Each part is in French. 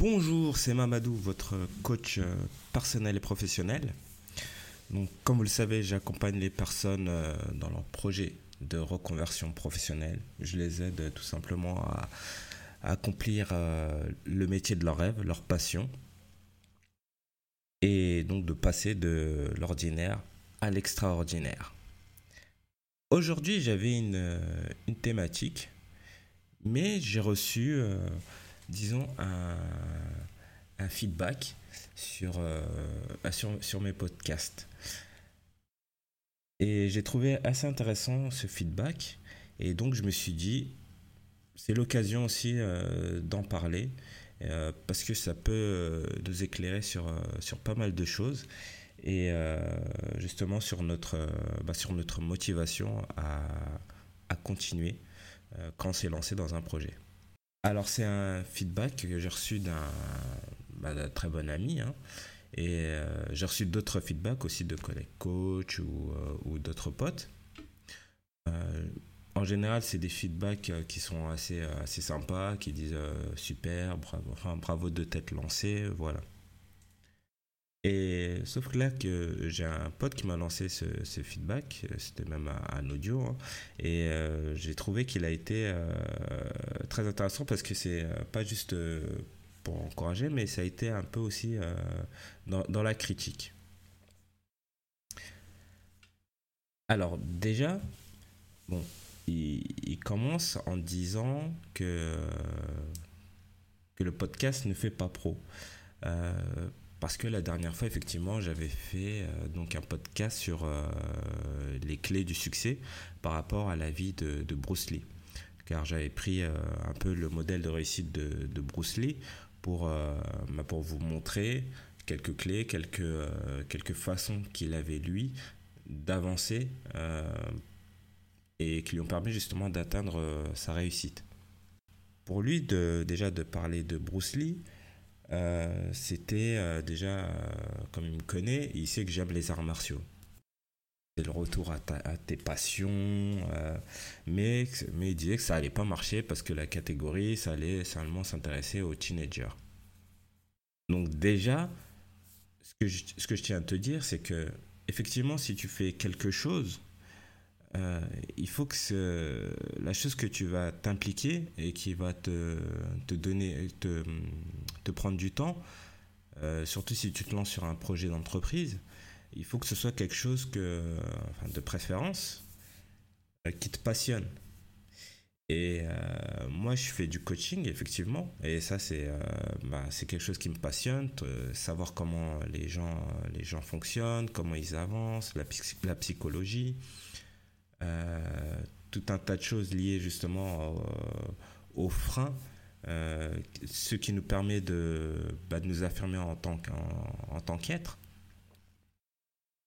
Bonjour, c'est Mamadou, votre coach euh, personnel et professionnel. Comme vous le savez, j'accompagne les personnes euh, dans leur projet de reconversion professionnelle. Je les aide tout simplement à, accomplir euh, le métier de leur rêve, leur passion, et donc de passer de l'ordinaire à l'extraordinaire. Aujourd'hui, j'avais une, thématique, mais j'ai reçu disons, un, feedback euh, sur, sur, mes podcasts. Et j'ai trouvé assez intéressant ce feedback. Et donc, je me suis dit, c'est l'occasion aussi euh, d'en parler. Euh, parce que ça peut nous éclairer sur, sur pas mal de choses et justement sur notre, bah, sur notre motivation à, à continuer quand on s'est lancé dans un projet. Alors c'est un feedback que j'ai reçu d'un bah, très bon ami. Hein. et euh, j'ai reçu d'autres feedbacks aussi de collègues coach ou, euh, d'autres potes. Euh, en général, c'est des feedbacks qui sont assez, assez sympas, qui disent super, bravo, bravo de t'être lancé, voilà. Et sauf que là, que j'ai un pote qui m'a lancé ce, feedback, c'était même un, audio, hein, et euh, j'ai trouvé qu'il a été euh, très intéressant parce que c'est euh, pas juste pour encourager, mais ça a été un peu aussi dans, la critique. Alors déjà, bon, il, commence en disant que, que le podcast ne fait pas pro. Parce que la dernière fois, effectivement, j'avais fait euh, donc un podcast sur euh, les clés du succès par rapport à la vie de, Bruce Lee. Car j'avais pris euh, un peu le modèle de réussite de, Bruce Lee pour, bah, pour vous montrer quelques clés, quelques, quelques façons qu'il avait, lui, d'avancer et qui lui ont permis justement d'atteindre sa réussite. Pour lui, déjà de parler de Bruce Lee, euh, c'était euh, déjà, euh, comme il me connaît, il sait que j'aime les arts martiaux. C'est le retour à, tes passions, mais, mais il disait que ça allait pas marcher parce que la catégorie, ça allait seulement s'intéresser aux teenagers. Donc déjà, ce que je, ce que je tiens à te dire, c'est que effectivement, si tu fais quelque chose euh, il faut que la chose que tu vas t'impliquer et qui va te, te donner, te, te, prendre du temps, euh, surtout si tu te lances sur un projet d'entreprise, il faut que ce soit quelque chose que, de préférence euh, qui te passionne. Et moi, je fais du coaching, effectivement, et ça, c'est bah, quelque chose qui me passionne, savoir comment les gens, les gens fonctionnent, comment ils avancent, la psychologie. Euh, tout un tas de choses liées justement aux freins, euh, ce qui nous permet de, bah, nous affirmer en tant qu'être.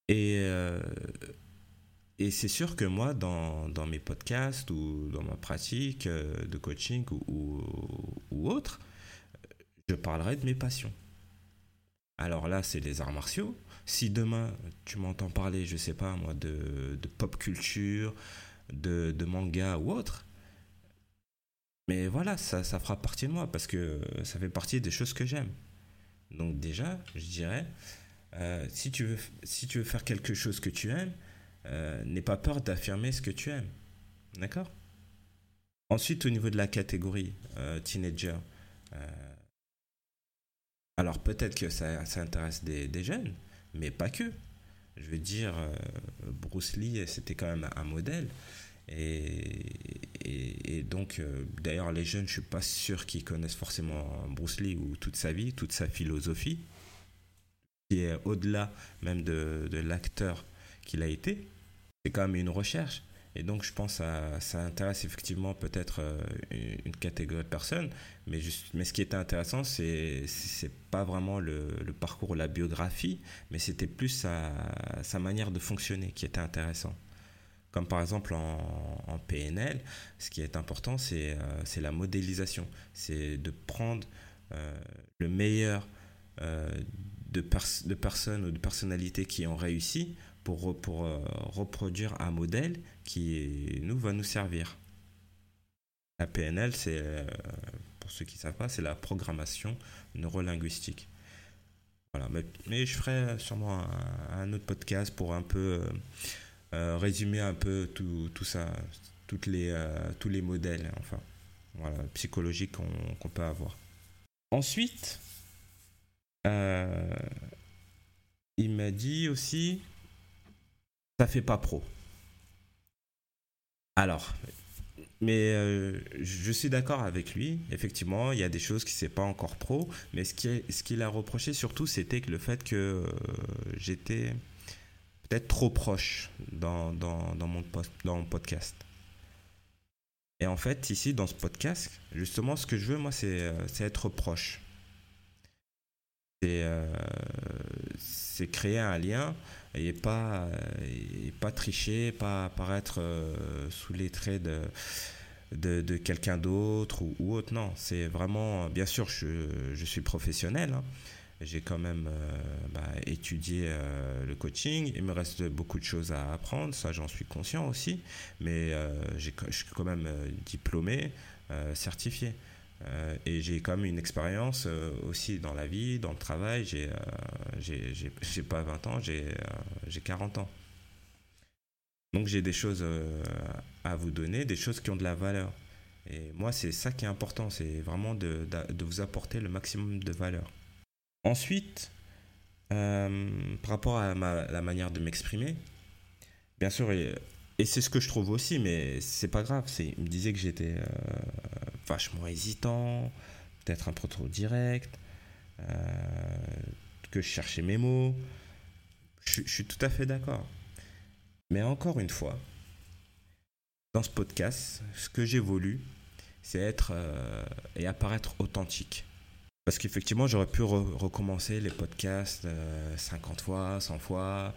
Et, euh, c'est sûr que moi, dans, mes podcasts ou dans ma pratique de coaching ou, autre, je parlerai de mes passions. Alors là, c'est les arts martiaux, si demain tu m'entends parler, je sais pas moi, de, pop culture, de, manga ou autre, mais voilà, ça, fera partie de moi parce que ça fait partie des choses que j'aime. Donc déjà, je dirais, euh, si, tu veux, si tu veux faire quelque chose que tu aimes, euh, n'aie pas peur d'affirmer ce que tu aimes. D'accord? Ensuite, au niveau de la catégorie euh, teenager, alors peut-être que ça, intéresse des, jeunes, mais pas que. Je veux dire, euh, Bruce Lee, c'était quand même un modèle. Et, et, donc, euh, d'ailleurs, les jeunes, je suis pas sûr qu'ils connaissent forcément Bruce Lee ou toute sa vie, toute sa philosophie, qui est au-delà même de, de l'acteur qu'il a été. C'est quand même une recherche. Et donc, je pense que ça, intéresse effectivement peut-être euh, une catégorie de personnes. Mais, juste, mais ce qui était intéressant, c'est pas vraiment le, le, parcours, la biographie, mais c'était plus sa, sa, manière de fonctionner qui était intéressant. Comme par exemple en, PNL, ce qui est important, c'est euh, la modélisation. C'est de prendre euh, le meilleur de, de personnes ou de personnalités qui ont réussi pour, euh, reproduire un modèle qui nous va nous servir. La PNL, c'est, euh, pour ceux qui ne savent pas, c'est la programmation neurolinguistique. Voilà, mais, je ferai sûrement un, autre podcast pour un peu résumer un peu tout, tout ça, toutes les, tous les modèles, enfin, voilà, psychologiques qu'on peut avoir. Ensuite, il m'a dit aussi, ça fait pas pro. Alors, mais euh, je suis d'accord avec lui. Effectivement, il y a des choses qui c'est pas encore pro, mais ce qu'il a reproché surtout, c'était que le fait que euh, j'étais peut-être trop proche mon dans mon podcast. Et en fait, ici, dans ce podcast, justement, ce que je veux, moi, c'est euh, être proche. C'est créer un lien et pas, tricher, pas apparaître euh, sous les traits de, quelqu'un d'autre ou, autre. Non, c'est vraiment, bien sûr, je, suis professionnel. Hein. J'ai quand même euh, bah, étudié euh, le coaching. Il me reste beaucoup de choses à apprendre, ça j'en suis conscient aussi. Mais je suis quand même diplômé, certifié. Euh, et j'ai quand même une expérience euh, aussi dans la vie, dans le travail. J'ai euh, pas 20 ans, j'ai 40 ans. Donc j'ai des choses à vous donner, des choses qui ont de la valeur. Et moi, c'est ça qui est important, c'est vraiment de, de, vous apporter le maximum de valeur. Ensuite, par rapport à la manière de m'exprimer, bien sûr, et, et c'est ce que je trouve aussi, mais c'est pas grave. Il me disait que j'étais vachement hésitant, peut-être un peu trop direct, euh, que je cherchais mes mots. Je, suis tout à fait d'accord. Mais encore une fois, dans ce podcast, ce que j'ai voulu, c'est être euh, et apparaître authentique. Parce qu'effectivement, j'aurais pu recommencer les podcasts 50 euh, fois, 100 fois,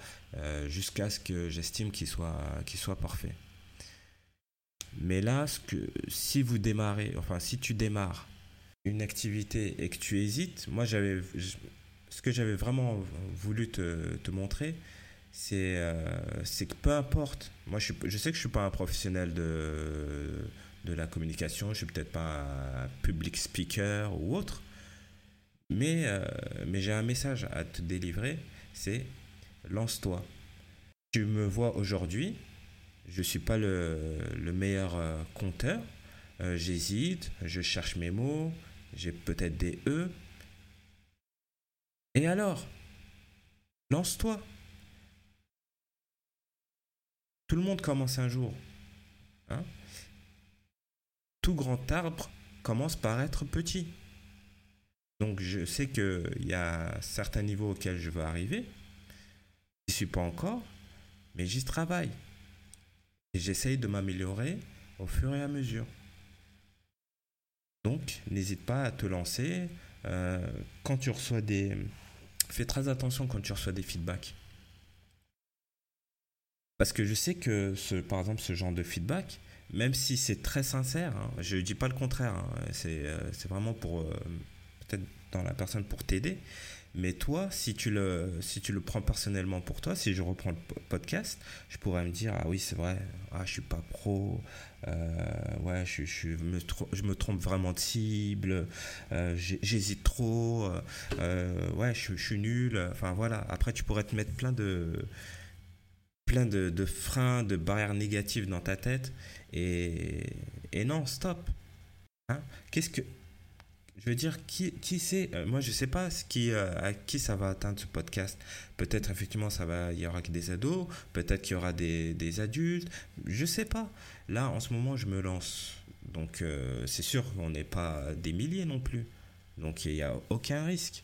jusqu'à ce que j'estime qu'ils soient, qu'ils soient parfaits. Mais là, ce que, si vous démarrez, enfin, si tu démarres une activité et que tu hésites, moi, j'avais, ce que j'avais vraiment voulu te, montrer, c'est, euh, que peu importe, moi, je, sais que je suis pas un professionnel de, de la communication, je suis peut-être pas un public speaker ou autre, mais, euh, mais j'ai un message à te délivrer, c'est lance-toi. Tu me vois aujourd'hui, je ne suis pas le, le meilleur euh, conteur. Euh, j'hésite, je cherche mes mots, j'ai peut-être des E. Et alors Lance-toi. Tout le monde commence un jour. Hein Tout grand arbre commence par être petit. Donc je sais qu'il y a certains niveaux auxquels je veux arriver. Je suis pas encore, mais j'y travaille. Et j'essaye de m'améliorer au fur et à mesure. Donc, n'hésite pas à te lancer. Euh, quand tu reçois des... Fais très attention quand tu reçois des feedbacks. Parce que je sais que, ce, par exemple, ce genre de feedback, même si c'est très sincère, hein, je ne dis pas le contraire, hein, euh, c'est vraiment pour, euh, peut-être dans la personne pour t'aider, mais toi, si tu, le, si tu le prends personnellement pour toi, si je reprends le podcast, je pourrais me dire, ah oui, c'est vrai, ah, je suis pas pro, euh, ouais, je, je, me, je me trompe vraiment de cible, euh, j'hésite trop, euh, ouais, je, suis nul. Enfin voilà, après tu pourrais te mettre plein de plein de, de freins, de barrières négatives dans ta tête. Et, et non, stop. Hein Qu'est-ce que je veux dire, qui, qui sait euh, Moi, je sais pas euh, à qui ça va atteindre ce podcast. Peut-être, effectivement, ça va, il y aura que des ados. Peut-être qu'il y aura des, des, adultes. Je sais pas. Là, en ce moment, je me lance. Donc, euh, c'est sûr qu'on n'est pas des milliers non plus. Donc, il n'y a aucun risque.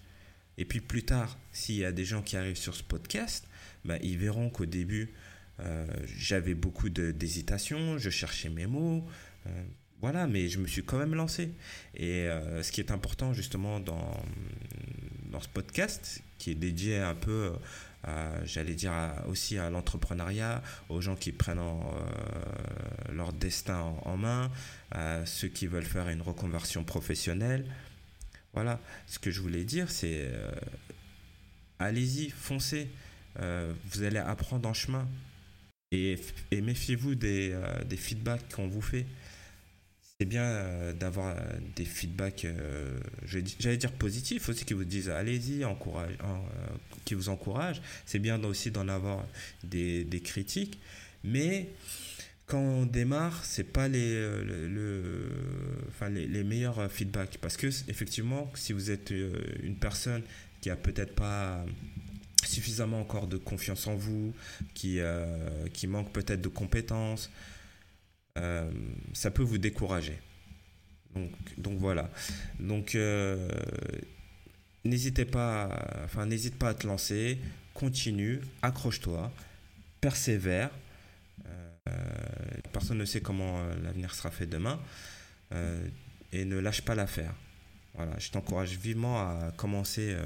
Et puis, plus tard, s'il y a des gens qui arrivent sur ce podcast, bah, ils verront qu'au début, j'avais beaucoup d'hésitation. Je cherchais mes mots. Voilà, mais je me suis quand même lancé. Et euh, ce qui est important justement dans, dans ce podcast, qui est dédié un peu, j'allais dire aussi à l'entrepreneuriat, aux gens qui prennent euh, leur destin en, main, à ceux qui veulent faire une reconversion professionnelle. Voilà, ce que je voulais dire, c'est euh, allez-y, foncez. vous allez apprendre en chemin. Et, et méfiez-vous des, des feedbacks qu'on vous fait c'est bien d'avoir des feedbacks, j'allais dire positifs aussi, qui vous disent allez-y, encourage, qui vous encouragent. C'est bien aussi d'en avoir des, des critiques, mais quand on démarre, c'est pas les, euh, les, meilleurs feedbacks. Parce que, effectivement, si vous êtes euh, une personne qui a peut-être pas suffisamment encore de confiance en vous, qui, euh, qui manque peut-être de compétences, ça peut vous décourager. Donc, voilà. Donc, n'hésitez pas, enfin, n'hésite pas à te lancer, continue, accroche-toi, persévère. Euh, personne ne sait comment euh, l'avenir sera fait demain. Euh, et ne lâche pas l'affaire. Voilà, je t'encourage vivement à commencer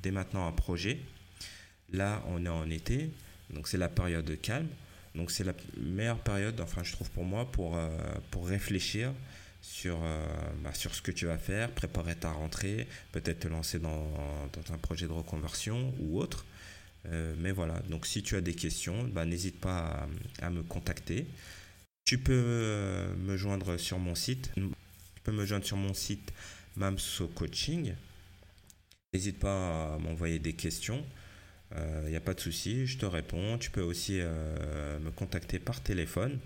dès maintenant un projet. Là, on est en été, donc c'est la période de calme. Donc c'est la meilleure période, enfin je trouve pour moi, pour, pour réfléchir sur, bah, sur ce que tu vas faire, préparer ta rentrée, peut-être te lancer dans, dans, un projet de reconversion ou autre. Euh, mais voilà, donc si tu as des questions, bah, n'hésite pas à, me contacter. Tu peux euh, me joindre sur mon site. Tu peux me joindre sur mon site Mamso Coaching. N'hésite pas à m'envoyer des questions. Il euh, n'y a pas de souci, je te réponds. Tu peux aussi me contacter par téléphone.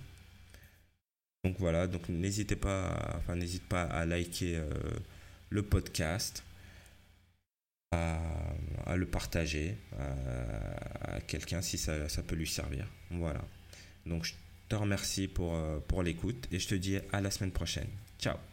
Donc voilà, donc n'hésitez pas, enfin n'hésite pas à liker le podcast, à, le partager à, quelqu'un si ça, ça, peut lui servir. Voilà. Donc je te remercie pour, euh, pour l'écoute et je te dis à la semaine prochaine. Ciao